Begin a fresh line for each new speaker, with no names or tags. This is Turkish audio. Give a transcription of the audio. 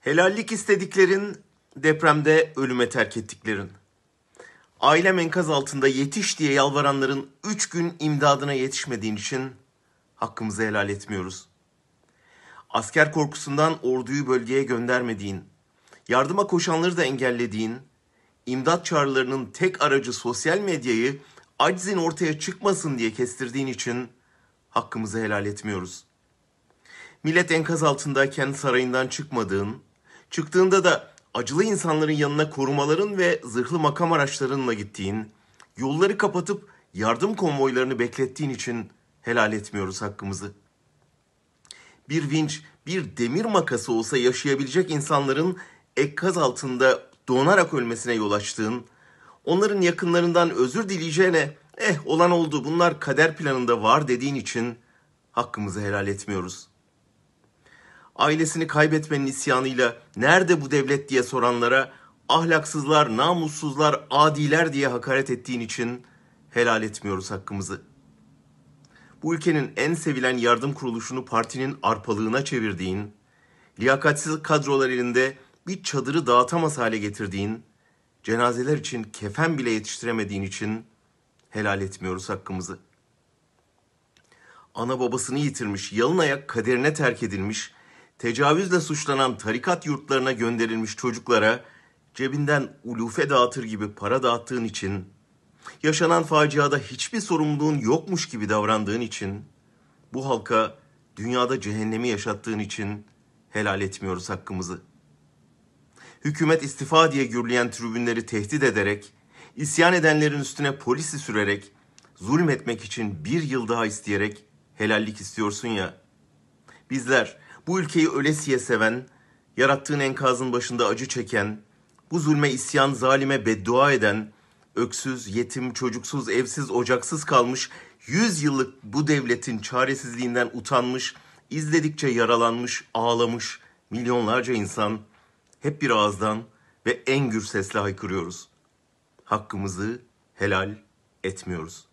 Helallik istediklerin, depremde ölüme terk ettiklerin. Ailem enkaz altında yetiş diye yalvaranların üç gün imdadına yetişmediğin için hakkımızı helal etmiyoruz. Asker korkusundan orduyu bölgeye göndermediğin, yardıma koşanları da engellediğin, imdat çağrılarının tek aracı sosyal medyayı aczin ortaya çıkmasın diye kestirdiğin için hakkımızı helal etmiyoruz. Millet enkaz altındayken sarayından çıkmadığın, çıktığında da acılı insanların yanına korumaların ve zırhlı makam araçlarınla gittiğin, yolları kapatıp yardım konvoylarını beklettiğin için helal etmiyoruz hakkımızı. Bir vinç, bir demir makası olsa yaşayabilecek insanların enkaz altında donarak ölmesine yol açtığın, onların yakınlarından özür dileyeceğine, eh olan oldu bunlar kader planında var dediğin için hakkımızı helal etmiyoruz. Ailesini kaybetmenin isyanıyla nerede bu devlet diye soranlara ahlaksızlar, namussuzlar, adiler diye hakaret ettiğin için helal etmiyoruz hakkımızı. Bu ülkenin en sevilen yardım kuruluşunu partinin arpalığına çevirdiğin, liyakatsiz kadrolar elinde bir çadırı dağıtamaz hale getirdiğin, cenazeler için kefen bile yetiştiremediğin için helal etmiyoruz hakkımızı. Ana babasını yitirmiş, yalın ayak kaderine terk edilmiş, tecavüzle suçlanan tarikat yurtlarına gönderilmiş çocuklara cebinden ulufe dağıtır gibi para dağıttığın için, yaşanan faciada hiçbir sorumluluğun yokmuş gibi davrandığın için, bu halka dünyada cehennemi yaşattığın için helal etmiyoruz hakkımızı. Hükümet istifa diye gürleyen tribünleri tehdit ederek, isyan edenlerin üstüne polisi sürerek, zulmetmek için bir yıl daha isteyerek helallik istiyorsun ya. Bizler bu ülkeyi ölesiye seven, yarattığın enkazın başında acı çeken, bu zulme isyan zalime beddua eden, öksüz, yetim, çocuksuz, evsiz, ocaksız kalmış, yüz yıllık bu devletin çaresizliğinden utanmış, izledikçe yaralanmış, ağlamış milyonlarca insan hep bir ağızdan ve en gür sesle haykırıyoruz. Hakkımızı helal etmiyoruz.